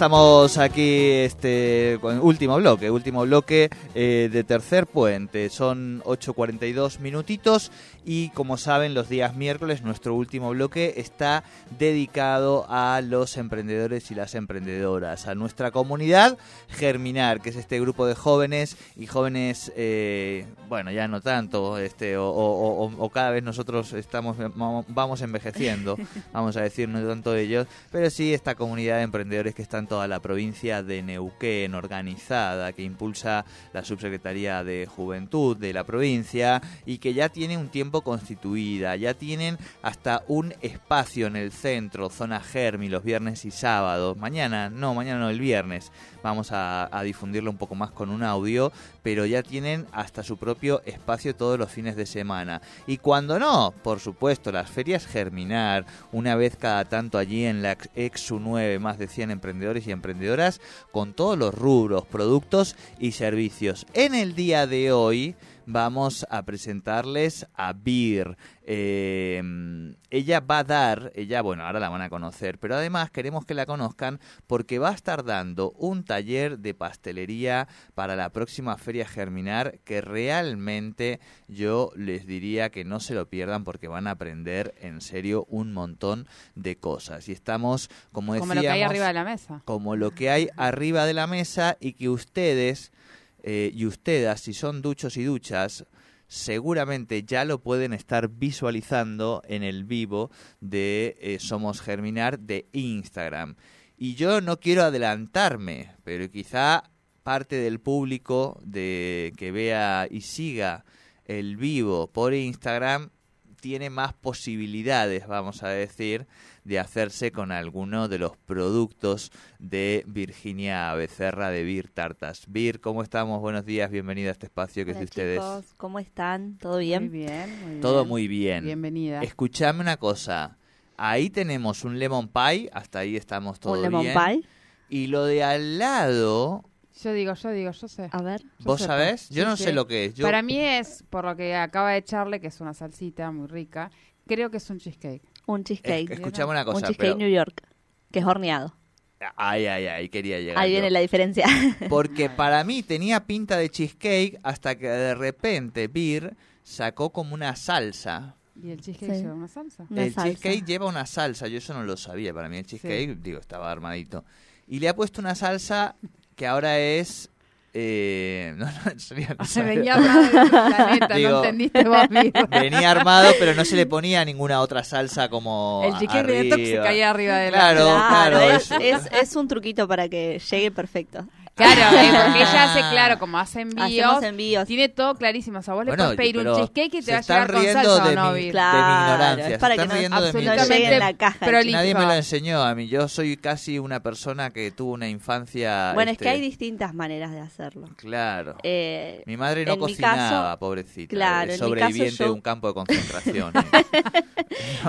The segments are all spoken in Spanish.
Estamos aquí, este, con último bloque, último bloque eh, de tercer puente. Son 8.42 minutitos y como saben los días miércoles nuestro último bloque está dedicado a los emprendedores y las emprendedoras, a nuestra comunidad Germinar, que es este grupo de jóvenes y jóvenes, eh, bueno, ya no tanto, este, o, o- o- o cada vez nosotros estamos, vamos envejeciendo, vamos a decir, no tanto ellos, pero sí esta comunidad de emprendedores que está en toda la provincia de Neuquén, organizada, que impulsa la Subsecretaría de Juventud de la provincia y que ya tiene un tiempo constituida, ya tienen hasta un espacio en el centro, zona Germi, los viernes y sábados. Mañana, no, mañana no, el viernes. Vamos a, difundirlo un poco más con un audio, pero ya tienen hasta su propio espacio todos los fines de semana. Y cuando no, por supuesto, las ferias Germinar, una vez cada tanto allí en la Exu 9, más de 100 emprendedores y emprendedoras, con todos los rubros, productos y servicios. En el día de hoy vamos a presentarles a Bir. Eh, ella va a dar, ella, bueno, ahora la van a conocer, pero además queremos que la conozcan porque va a estar dando un taller de pastelería para la próxima Feria Germinar que realmente yo les diría que no se lo pierdan porque van a aprender en serio un montón de cosas. Y estamos, como decíamos, Como lo que hay arriba de la mesa. como lo que hay arriba de la mesa y que ustedes eh, y ustedes, si son duchos y duchas, seguramente ya lo pueden estar visualizando en el vivo de eh, Somos Germinar de Instagram. Y yo no quiero adelantarme, pero quizá parte del público de que vea y siga el vivo por Instagram tiene más posibilidades, vamos a decir, de hacerse con alguno de los productos de Virginia Becerra de Vir Tartas. Vir, ¿cómo estamos? Buenos días, bienvenida a este espacio que Hola, es de ustedes. chicos, ¿cómo están? ¿Todo bien? Muy bien, muy bien. Todo muy bien. Bienvenida. Escuchame una cosa. Ahí tenemos un lemon pie, hasta ahí estamos todo ¿Un lemon bien. pie? Y lo de al lado, Yo digo, yo digo, yo sé. A ver. ¿vos sé, sabés? Yo Sí, no sí. sé lo que es. Yo, Para mí es, por lo que acaba de echarle, que es una salsita muy rica, creo que es un cheesecake. Un es- cheesecake. escuchame una un cosa, cheesecake pero... New York, que es horneado. Ay, ay, ay, quería llegar Ahí yo. viene la diferencia. Porque para mí tenía pinta de cheesecake hasta que de repente Bir sacó como una salsa. ¿Y el cheesecake Sí. lleva una salsa? Una el salsa. cheesecake lleva una salsa, yo eso no lo sabía. Para mí el cheesecake, digo, estaba armadito. Y le ha puesto una salsa que ahora es... eh, no, no, serio, no Se sabía. venía armado de otro planeta, Digo, no entendiste vos mismo. Venía armado, pero no se le ponía ninguna otra salsa como El cheesecake de se caía arriba de la... Claro, claro, es, eso. es, es un truquito para que llegue perfecto. Claro, eh, porque ella hace, claro, como hace envíos, Hacemos envíos. tiene todo clarísimo. O sea, vos le Bueno, puedes pedir un pero cheesecake y se te va a están llegar con riendo salsa de o no, mi- Vir. Claro, ignorancia, es para que están no, riendo de mi no ignorancia. llegue en la caja. Pero. Nadie me lo enseñó a mí. Yo soy casi una persona que tuvo una infancia. Bueno, es este, que hay distintas maneras de hacerlo. Claro. Eh, Mi madre no en mi cocinaba, caso- pobrecita. claro, es en mi caso sobreviviente de yo- un campo de concentración. eh.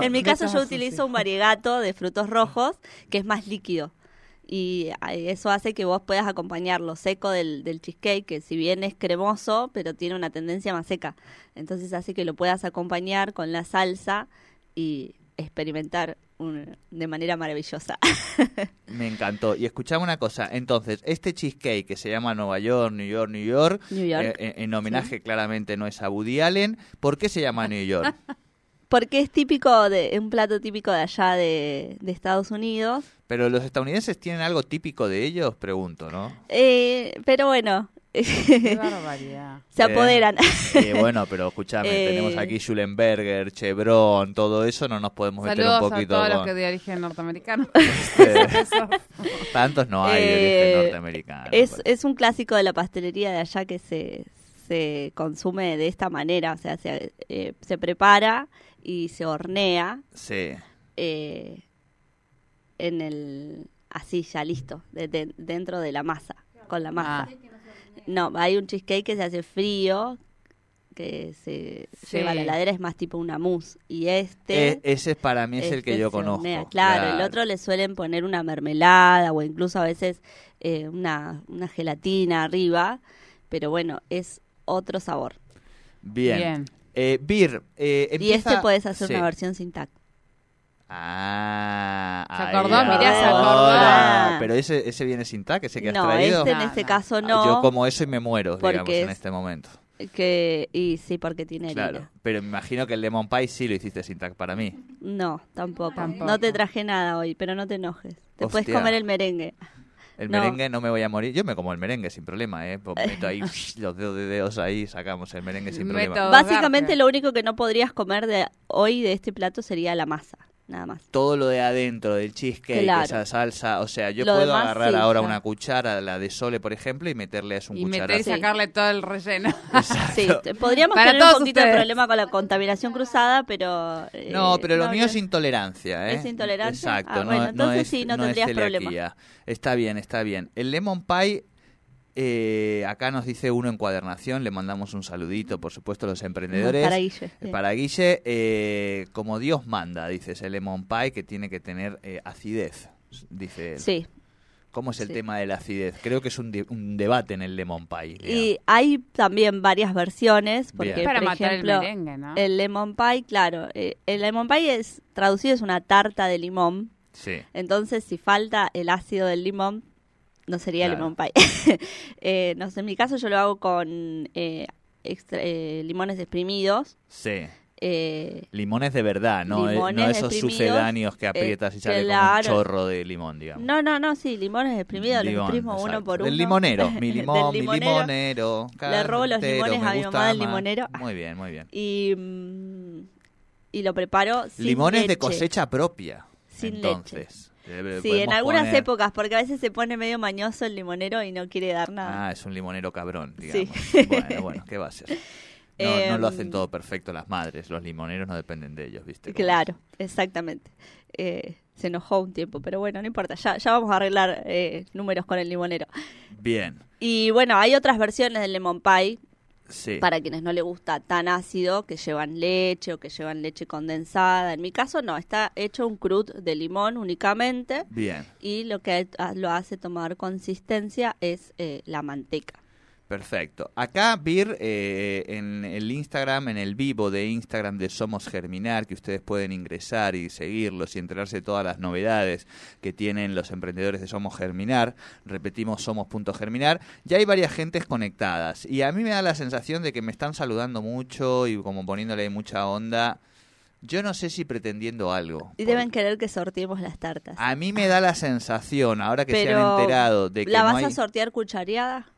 en mi caso yo utilizo un variegato de frutos rojos que es más líquido. Y ah, eso hace que vos puedas acompañar lo seco del, del cheesecake, que si bien es cremoso, pero tiene una tendencia más seca. Entonces hace que lo puedas acompañar con la salsa y experimentar un- de manera maravillosa. Me encantó. Y escuchame una cosa. Entonces, este cheesecake que se llama Nueva York, New York, New York, New York. eh, en, en homenaje claramente no es a Woody Allen. ¿Por qué se llama New York? Porque es típico de un plato típico de allá de, de Estados Unidos. Pero los estadounidenses tienen algo típico de ellos, pregunto, ¿no? Eh, pero bueno, Qué barbaridad. se apoderan. Eh, bueno, pero escúchame, Eh. tenemos aquí Schulenberger, Chevron, todo eso, no nos podemos meter Saludos un a poquito todos los que de origen norteamericano. Eh, Tantos no hay de Eh, origen norteamericano. Es, pues. es un clásico de la pastelería de allá que se, se consume de esta manera, o sea, se, eh, se prepara y se hornea Sí. eh, en el así ya listo, de- de- dentro de la masa. con la masa. Ah. No, hay un cheesecake que se hace frío, que se Sí. lleva a la heladera, es más tipo una mousse. Y este... E- ese es para mí es el que este yo conozco. hornea. Claro, el otro le suelen poner una mermelada o incluso a veces eh, una, una gelatina arriba, pero bueno, es otro sabor. Bien. Bien. Eh, Bir, eh, Y empieza- este puedes hacer Sí. una versión sin tac. Ah, ¿Se ahí acordó? Mirá, se ahora. acordó. Pero ese, ese viene sin tac, ese que has No, traído. este en No, este no. caso Ah, no. Yo como eso y me muero, digamos, en es- este momento. Que, y sí, porque tiene Claro, harina. pero me imagino que el lemon pie sí lo hiciste sin tac para mí. No, tampoco. Tampoco. No te traje nada hoy, pero no te enojes. Te puedes Hostia. comer el merengue. El No. merengue no me voy a morir. Yo me como el merengue sin problema, ¿eh? Pues meto ahí los dedos de dedos ahí, sacamos el merengue sin problema. Básicamente lo único que no podrías comer de hoy de este plato sería la masa, nada más. Todo lo de adentro del cheesecake, Claro. esa salsa, o sea, yo Lo puedo demás, agarrar sí, ahora una cuchara, la de Sole, por ejemplo, y meterle a un Y meter y cucharazo. Sí. sacarle todo el relleno. Sí, podríamos Para tener un poquito de problema con la contaminación cruzada, pero... eh, No, pero lo no, mío no. es intolerancia, ¿eh? ¿Es intolerancia? Exacto, Ah, no, bueno, no entonces es, sí, no es tendrías problema. Está bien, está bien. El lemon pie, eh, acá nos dice uno encuadernación, le mandamos un saludito, por supuesto, a los emprendedores. Para Guille, sí. Eh, Para Guille, eh, como Dios manda, dice ese lemon pie que tiene que tener eh, acidez, dice él. Sí, ¿Cómo es el sí. tema de la acidez? Creo que es un, de- un debate en el lemon pie. digamos. y hay también varias versiones, porque Bien. Para por matar ejemplo, el merengue, ¿no? el lemon pie, claro, eh, el lemon pie es traducido es una tarta de limón, Sí. entonces si falta el ácido del limón, no sería Claro. lemon pie. Eh, no sé, en mi caso yo lo hago con eh, extra- eh, limones exprimidos. Sí. eh, Limones de verdad, no, no esos sucedáneos que aprietas y sale claro. como un chorro de limón, digamos. no, no, no, sí, limones exprimidos, los Limón, exprimo uno por uno. Del limonero, mi limón, mi limonero. Le robo los limones a mi mamá del limonero. Muy bien, muy bien. Y, mm, y lo preparo sin Limones de cosecha propia. Sin entonces. Eh, Sí, podemos en algunas poner- épocas, porque a veces se pone medio mañoso el limonero y no quiere dar nada. Ah, es un limonero cabrón, Sí. digamos. Bueno, bueno, ¿qué va a ser? No, no lo Em, hacen todo perfecto las madres, los limoneros no dependen de ellos, ¿viste? Claro, exactamente. Eh, se enojó un tiempo, pero bueno, no importa, ya, ya vamos a arreglar eh, números con el limonero. Bien, Y bueno, hay otras versiones del lemon pie sí. para quienes no le gusta tan ácido, que llevan leche o que llevan leche condensada. En mi caso no, está hecho un crud de limón únicamente Bien, y lo que lo hace tomar consistencia es eh, la manteca. Perfecto. Acá, Vir, eh, en el Instagram, en el vivo de Instagram de Somos Germinar, que ustedes pueden ingresar y seguirlos y enterarse de todas las novedades que tienen los emprendedores de Somos Germinar, repetimos somos.germinar, ya hay varias gentes conectadas y a mí me da la sensación de que me están saludando mucho y como poniéndole mucha onda. Yo no sé si pretendiendo algo. Y deben querer que sorteemos las tartas. A mí me da la sensación, ahora que se han enterado de que ¿La no vas hay... a sortear cuchareada?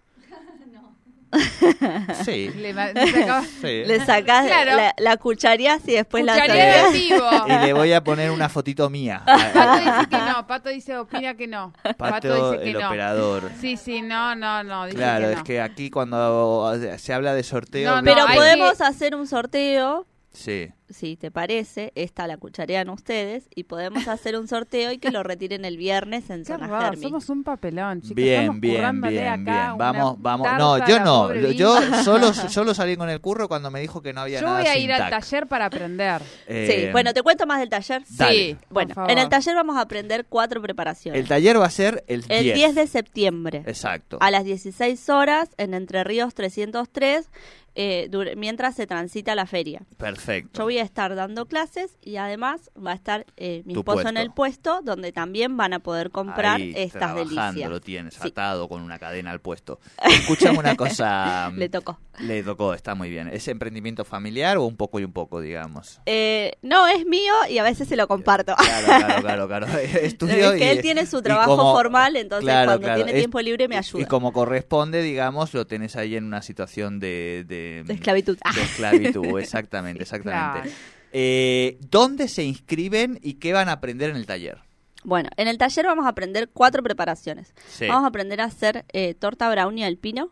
Sí, Le le sí. Sacás Claro. la, la cuchareás y después la sorteás. en vivo. Y le voy a poner una fotito mía. Pato dice que no, Pato dice, opina que no. Pato, dice que el no. operador. Sí, sí, no, no, no, dice Claro, que es que aquí cuando se habla de sorteo... No, no, Pero podemos que- hacer un sorteo, Sí, si te parece, esta la cucharean ustedes, y podemos hacer un sorteo y que lo retiren el viernes en Qué Zona raro, Germi. somos un papelón, chicos. bien, Estamos bien, bien, acá bien. Vamos, vamos. No, yo no. Yo solo, solo salí con el curro cuando me dijo que no había Yo nada voy a sin ir al taller para aprender. Eh, Sí, bueno, ¿te cuento más del taller? Dale. Sí, por Bueno, favor. en el taller vamos a aprender cuatro preparaciones. El taller va a ser el 10. el 10 de septiembre. Exacto. a las 16 horas en Entre Ríos 303, eh, mientras se transita la feria. Perfecto. Yo voy a estar dando clases y además va a estar eh, mi Tu esposo en el puesto donde también van a poder comprar Ahí, estas trabajando, delicias. lo tienes Sí. atado con una cadena al puesto. Escúchame una cosa. Le tocó. Le tocó, está muy bien. ¿Es emprendimiento familiar o un poco y un poco, digamos? Eh, no, es mío y a veces se lo comparto. Claro, claro, claro, claro. Estudio Es que y- él tiene su trabajo como- formal, entonces claro, cuando claro. tiene Es- tiempo libre me ayuda. Y como corresponde, digamos, lo tenés ahí en una situación de... De, De esclavitud. De esclavitud, exactamente, exactamente. Claro. Eh, ¿Dónde se inscriben y qué van a aprender en el taller? Bueno, en el taller vamos a aprender cuatro preparaciones. Sí. Vamos a aprender a hacer eh, torta brownie al pino.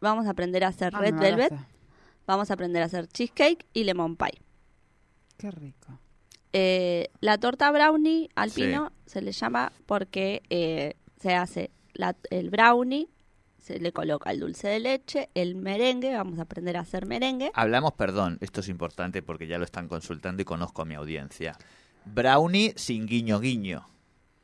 Vamos a aprender a hacer Ah, red velvet. Vamos a aprender a hacer cheesecake y lemon pie. Qué rico. Eh, la torta brownie al Sí. pino se le llama porque eh, se hace la- el brownie, se le coloca el dulce de leche, el merengue, vamos a aprender a hacer merengue. Hablamos, perdón, esto es importante porque ya lo están consultando y conozco a mi audiencia. Brownie sin guiño guiño.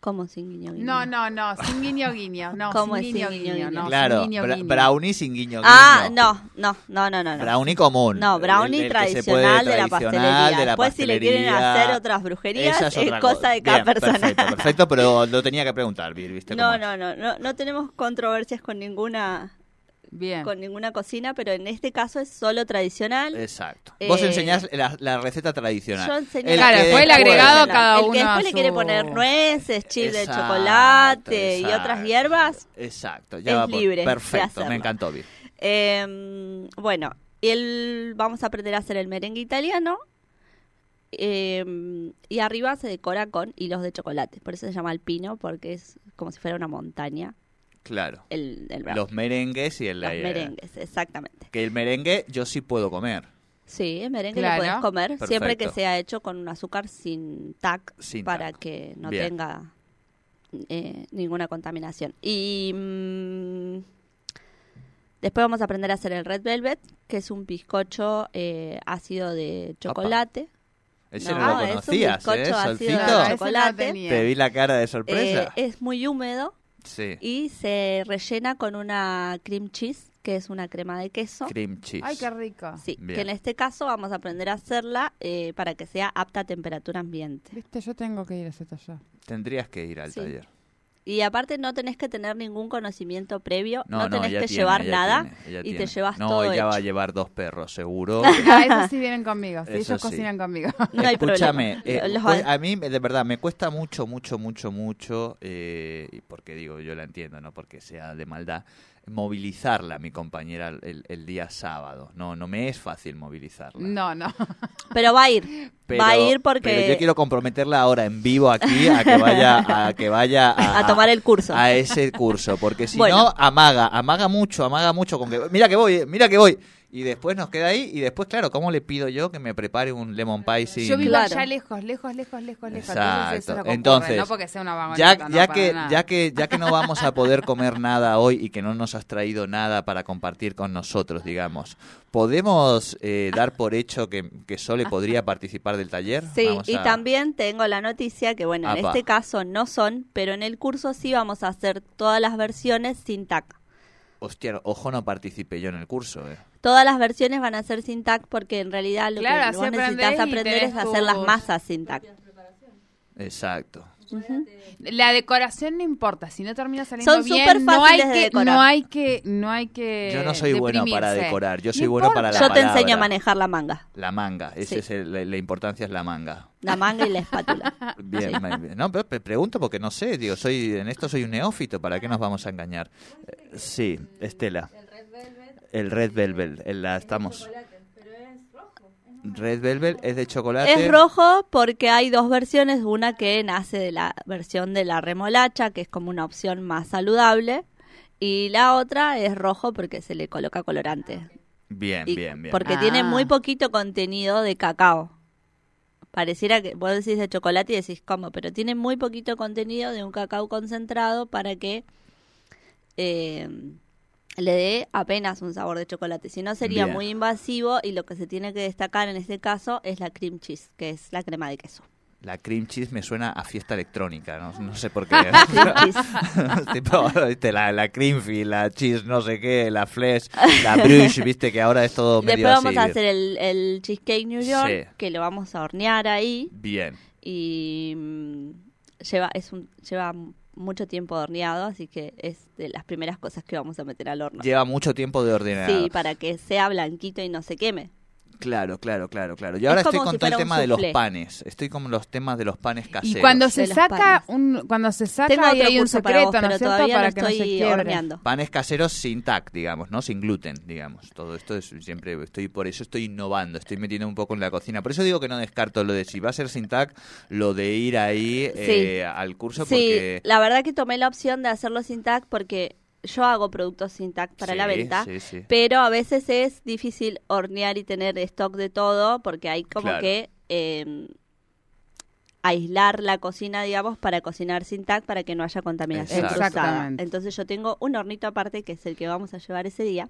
¿Cómo sin guiño guiño? No, no, no, sin guiño guiño. No, ¿Cómo sin es guiño sin guiño, guiño no, sin claro, guiño, bra- guiño. brownie sin guiño guiño. Ah, no, no, no, no, no. Brownie común. No, brownie El- el que se puede tradicional de la pastelería. de la Después, si le quieren hacer otras brujerías, es, otra cosa de cada Bien, persona. Perfecto, perfecto, pero lo tenía que preguntar, ¿viste? No, no, no, no, no tenemos controversias con ninguna Bien. con ninguna cocina, pero en este caso es solo tradicional. Exacto. Vos Eh, enseñás la, la receta tradicional. Yo enseño El Claro, que después el agregado cada el uno que a después le quiere poner nueces, chips de Exacto, chocolate y otras hierbas, Exacto, ya es va por- libre Perfecto, me encantó, Vir. Eh, bueno, el, vamos a aprender a hacer el merengue italiano. eh, y arriba se decora con hilos de chocolate. Por eso se llama alpino, porque es como si fuera una montaña. Claro. El, el brownie. Los merengues y el... Los eh, merengues, exactamente. Que el merengue yo sí puedo comer. Sí, el merengue Claro. lo puedes comer siempre que sea hecho con un azúcar sin TAC Sin para TAC. que no Bien. tenga eh, ninguna contaminación. Y mm, después vamos a aprender a hacer el red velvet, que es un bizcocho eh, ácido de chocolate. Ese No, no, lo es un conocías, bizcocho ¿eh? ácido ese no chocolate. Te vi la cara de Eh, sorpresa. es muy húmedo sí. y se rellena con una cream cheese, que es una crema de queso. Cream cheese. Ay, qué rico. Sí, Bien. que en este caso vamos a aprender a hacerla eh, para que sea apta a temperatura ambiente. Viste, yo tengo que ir a ese taller. Tendrías que ir al Sí. taller. Y aparte no tenés que tener ningún conocimiento previo, no, No, no, tenés que tiene, llevar nada tiene, y tiene. te llevas no, todo ella va a llevar dos perros, seguro. Ah, esos sí vienen conmigo. Sí, Eso ellos sí. cocinan conmigo. No hay Escúchame, problema. eh, pues, a mí de verdad me cuesta mucho, mucho, mucho, mucho, eh, y porque digo, yo la entiendo, no porque sea de maldad, movilizarla, mi compañera, el, el día sábado. No, no me es fácil movilizarla. No, no. Pero va a ir, Pero- va a ir porque pero yo quiero comprometerla ahora en vivo aquí a que vaya a que vaya a, a tomar el curso. a ese curso porque si Bueno. no amaga amaga mucho amaga mucho con que mira que voy eh, mira que voy y después nos queda ahí y después claro cómo le pido yo que me prepare un lemon pie sin Yo vivo Claro. allá lejos, lejos, lejos, lejos, lejos. Exacto. Entonces, Entonces, no porque sea una ya, no, ya que nada. ya que ya que no vamos a poder comer nada hoy y que no nos has traído nada para compartir con nosotros digamos podemos eh, dar por hecho que, que Sole podría participar del taller Sí, Vamos y a- también tengo la noticia que, bueno, en Apa. este caso no son, pero en el curso sí vamos a hacer todas las versiones sin TAC. hostia ojo no participé yo en el curso eh. Todas las versiones van a ser sin TAC porque en realidad lo Claro, que vos necesitas aprender es hacer las masas sin TAC. exacto La decoración no importa, si no termina saliendo Son bien, súper no hay fáciles de que, decorar. no hay que, no hay que Yo no soy bueno para decorar, yo No soy bueno para la Yo te enseño a manejar la manga. La manga, ese Sí. es el- la, la importancia es la manga. La manga y la espátula. Bien, me- me- no, pero te pregunto porque no sé, digo, soy en esto soy un neófito, ¿para qué nos vamos a engañar? Eh, sí, Estela. El Red Velvet, el- la estamos. Red Velvet es de chocolate. Es rojo porque hay dos versiones, una que nace de la versión de la remolacha, que es como una opción más saludable, y la otra es rojo porque se le coloca colorante. Bien, Y- bien, bien. Porque Ah. tiene muy poquito contenido de cacao. Pareciera que vos decís de chocolate y decís cómo, pero tiene muy poquito contenido de un cacao concentrado para que eh, le dé apenas un sabor de chocolate. Si no sería Bien. muy invasivo y lo que se tiene que destacar en este caso es la cream cheese, que es la crema de queso. La cream cheese me suena a fiesta electrónica, no, no sé por qué. Cream cheese. tipo, ¿viste? La, la creamfield, la cheese no sé qué, la flesh, la bruche, viste que ahora es todo medio Después vamos así. a hacer el, el cheesecake New York, Sí. que lo vamos a hornear ahí. Bien, y mm, lleva es un lleva mucho tiempo horneado, así que es de las primeras cosas que vamos a meter al horno. lleva mucho tiempo de ordenar. Sí, para que sea blanquito y no se queme. Claro, claro, claro, claro. Y ahora estoy con si todo el tema de los panes. Estoy con los temas de los panes caseros. Y cuando se saca panes. un, cuando se saca Tengo ahí otro hay un curso para secreto, vos, ¿no pero es cierto? todavía Para no que no se quiebre. horneando. Panes caseros sin TAC, digamos, ¿no? Sin gluten, digamos. Todo esto es siempre, estoy por eso estoy innovando, estoy metiendo un poco en la cocina. Por eso digo que no descarto lo de si va a ser sin TAC, lo de ir ahí eh, al curso Sí, porque... la verdad que tomé la opción de hacerlo sin TAC porque yo hago productos sin TAC para la venta, sí, sí. pero a veces es difícil hornear y tener stock de todo porque hay como Claro. que eh, aislar la cocina, digamos, para cocinar sin TAC para que no haya contaminación cruzada. Exactamente. Entonces yo tengo un hornito aparte que es el que vamos a llevar ese día,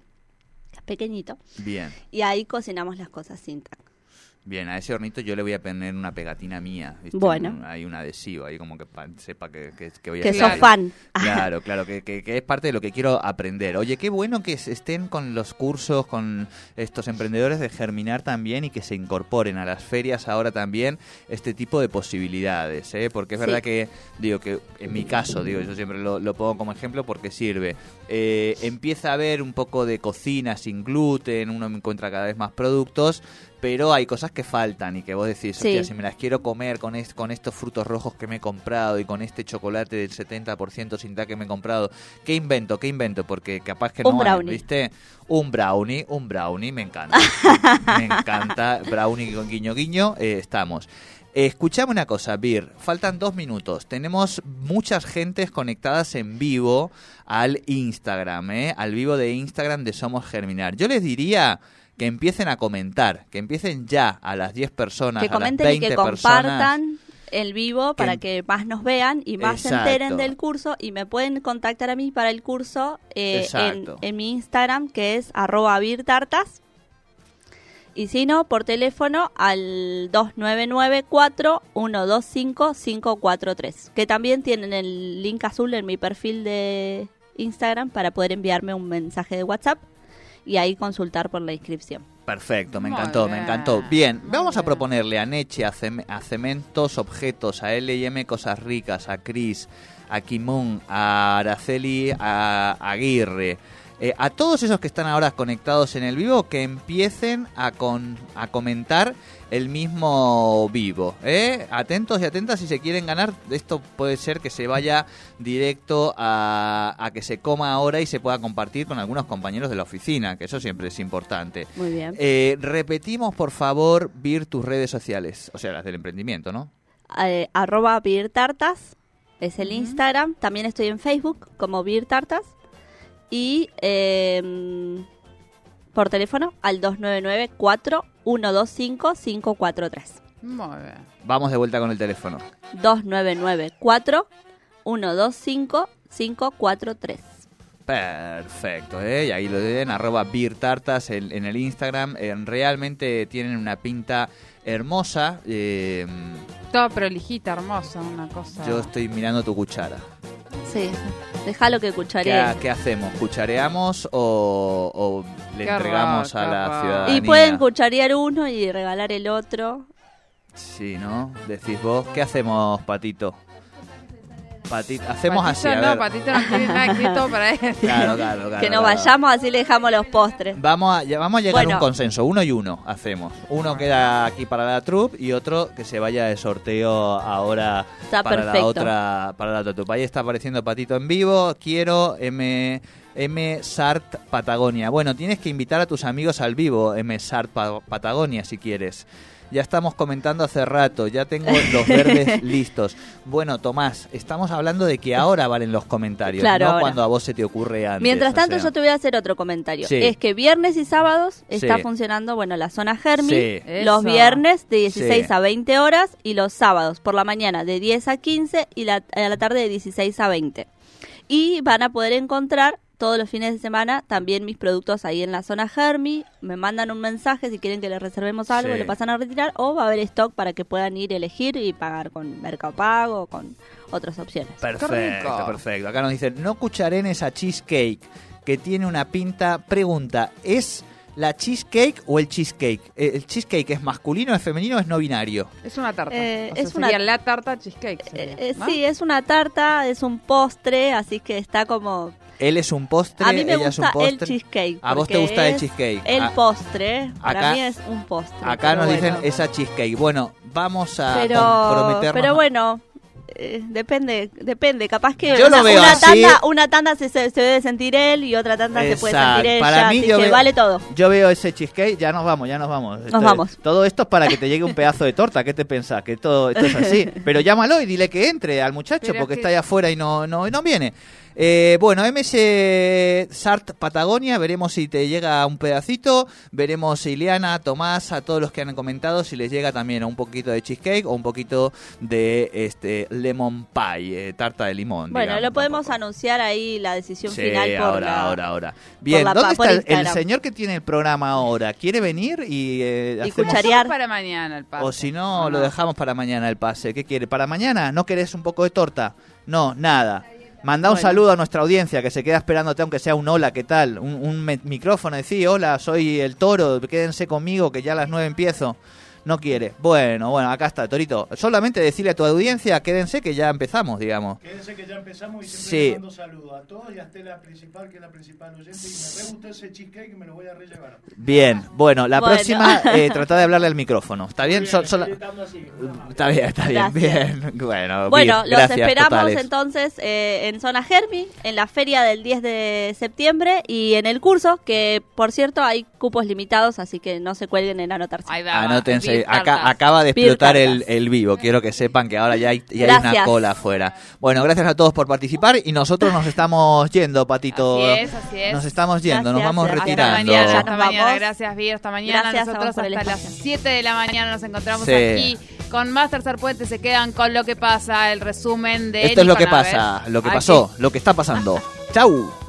que es pequeñito, Bien. y ahí cocinamos las cosas sin TAC. Bien, a ese hornito yo le voy a poner una pegatina mía. ¿viste? Bueno. Hay un adhesivo ahí como que pa- sepa que, que, que voy a Que sos fan. Claro, claro, que, que- que es parte de lo que quiero aprender. Oye, qué bueno que estén con los cursos, con estos emprendedores de Germinar también y que se incorporen a las ferias ahora también este tipo de posibilidades, ¿eh? Porque es Sí. verdad que, digo, que en mi caso, digo, yo siempre lo, lo pongo como ejemplo porque sirve. Eh, empieza a haber un poco de cocina sin gluten, uno encuentra cada vez más productos, pero hay cosas que faltan y que vos decís, Sí. "Hostia, si me las quiero comer con, est- con estos frutos rojos que me he comprado y con este chocolate del 70% sin que me he comprado, ¿qué invento? ¿Qué invento? Porque capaz que Un no hay, brownie. ¿viste? Un brownie, un brownie, me encanta. me encanta, brownie con guiño guiño, eh, estamos. Escuchame una cosa, Bir, faltan dos minutos. Tenemos muchas gentes conectadas en vivo al Instagram, ¿eh? al vivo de Instagram de Somos Germinar. Yo les diría que empiecen a comentar, que empiecen ya a las 10 personas, que a las comenten y 20 que personas. compartan el vivo para Que- que más nos vean y más se enteren del curso y me pueden contactar a mí para el curso eh, en, en mi Instagram que es arroba virtartas. Y si no por teléfono al 2994-125-543 que también tienen el link azul en mi perfil de Instagram para poder enviarme un mensaje de WhatsApp y ahí consultar por la inscripción. Perfecto, me encantó, me encantó. Bien, vamos a proponerle a Neche, a, Cem- a Cementos Objetos, a L&M Cosas Ricas, a Cris, a Kimón, a Araceli, a Aguirre, eh, a todos esos que están ahora conectados en el vivo, que empiecen a, con, a comentar el mismo vivo. ¿eh? Atentos y atentas si se quieren ganar. Esto puede ser que se vaya directo a, a que se coma ahora y se pueda compartir con algunos compañeros de la oficina, que eso siempre es importante. Muy bien. Eh, repetimos, por favor, Vir, tus redes sociales, o sea, las del emprendimiento, ¿no? eh, arroba Tartas es el Instagram. También estoy en Facebook como Tartas Y eh, por teléfono al 299-4125-543. Muy bien. Vamos de vuelta con el teléfono. 299-4125-543. Perfecto, ¿eh? Y ahí lo den, arroba Beer Tartas en, en el Instagram. Eh, realmente tienen una pinta hermosa. eh, Toda prolijita, hermosa, una cosa. yo estoy mirando tu cuchara. Sí, déjalo que ¿Qué, escucharé. ha- qué hacemos? ¿Cuchareamos o, o le Qué entregamos a la ciudadanía? Y pueden cucharear uno y regalar el otro. Sí, ¿no? Decís vos, ¿qué hacemos, Patito? Patito, hacemos Patito así, a no, ver. Patito no quiere nada escrito para él. Claro, claro, claro. que nos claro. vayamos, así le dejamos los postres. Vamos a, ya vamos a llegar a un consenso, uno y uno hacemos. Uno queda aquí para la troupe y otro que se vaya de sorteo ahora Está para la otra para la otra troupe. Ahí está apareciendo Patito en vivo. Quiero M M Sart Patagonia. Bueno, tienes que invitar a tus amigos al vivo M Sart Pa- Patagonia si quieres. Ya estamos comentando hace rato, ya tengo los verdes listos. Bueno, Tomás, estamos hablando de que ahora valen los comentarios, Claro, no ahora. cuando a vos se te ocurre antes. Mientras o tanto, sea. yo te voy a hacer otro comentario. Sí. Es que viernes y sábados está Sí. funcionando, bueno, la zona Germi. Sí. Los Eso. viernes de 16 Sí. a 20 horas y los sábados por la mañana de 10 a 15 y la, a la tarde de 16 a 20. Y van a poder encontrar todos los fines de semana también mis productos ahí en la zona Germi. Me mandan un mensaje si quieren que les reservemos algo, Sí. le pasan a retirar o va a haber stock para que puedan ir a elegir y pagar con Mercado Pago o con otras opciones. Perfecto, perfecto. Acá nos dicen, no cucharen esa cheesecake que tiene una pinta. Pregunta, ¿es la cheesecake o el cheesecake? Eh, ¿El cheesecake es masculino, es femenino o es no binario? Es una tarta. Eh, O sea, es una- sería la tarta cheesecake. sería, Eh, eh, ¿no? Sí, es una tarta, es un postre, así que está como... Él es un postre, A mí me ella es un gusta el postre. cheesecake. A vos te gusta el es cheesecake. El Ah, postre, para acá- mí es un postre. Acá nos bueno. dicen esa cheesecake. Bueno, vamos a Pero, comprometernos. pero bueno, eh, depende, depende. Capaz que Yo una, veo una así. tanda, una tanda se, se, se debe sentir él y otra tanda se puede sentir ella. Para mí así yo que veo- vale todo. Yo veo ese cheesecake, ya nos vamos, ya nos vamos. Esto- vamos. Todo esto es para que te llegue un pedazo de torta, ¿qué te pensás? Que todo esto es así. Pero llámalo y dile que entre al muchacho Pero porque es que- está allá afuera y no, no, no viene. Eh, bueno, MS Sart Patagonia, veremos si te llega un pedacito. Veremos a Ileana, Tomás, a todos los que han comentado, si les llega también un poquito de cheesecake o un poquito de este lemon pie, eh, tarta de limón. Bueno, digamos, lo podemos anunciar ahí la decisión Sí, final por ahora, la- ahora, ahora. Bien, ¿dónde pa- está el- señor que tiene el programa ahora? ¿Quiere venir y, eh, Y cucharear. para mañana el pase. O si no, ¿O lo dejamos para mañana el pase. ¿Qué quiere? ¿Para mañana? ¿No querés un poco de torta? No, nada. Manda un Bueno. saludo a nuestra audiencia que se queda esperándote, aunque sea un hola, ¿qué tal? Un, un micrófono, decir, hola, soy el toro, quédense conmigo que ya a las nueve empiezo. No quiere. Bueno, bueno, acá está, Torito. Solamente decirle a tu audiencia, quédense que ya empezamos, digamos. Quédense que ya empezamos y siempre Sí. les mando saludos a todos y a Estela principal, que es la principal oyente, y me re gustó ese cheesecake y me lo voy a rellevar. Bien, bueno, la Bueno. próxima, eh, trata de hablarle al micrófono. ¿Está bien? Muy So- así, más. Está bien, está bien, Gracias. bien. Bueno, Bueno, bien, los gracias esperamos totales. entonces eh, en Zona Germi, en la feria del 10 de septiembre y en el curso, que por cierto hay cupos limitados, así que no se cuelguen en anotarse. Ahí va. Anótense, Beer acá, acaba de explotar el, el vivo. Quiero que sepan que ahora ya hay, ya hay una cola afuera. Bueno, gracias a todos por participar y nosotros nos estamos yendo, Patito. Así es, así es. Nos estamos yendo, nos Gracias, vamos hasta retirando. mañana, hasta mañana. Gracias, Vir. Hasta mañana. Gracias Nosotros hasta las espacio. 7 de la mañana nos encontramos Sí. aquí con más Tercer Puente. Se quedan con lo que pasa, el resumen de Esto es lo que pasa, lo que Aquí. pasó, lo que está pasando. Chau.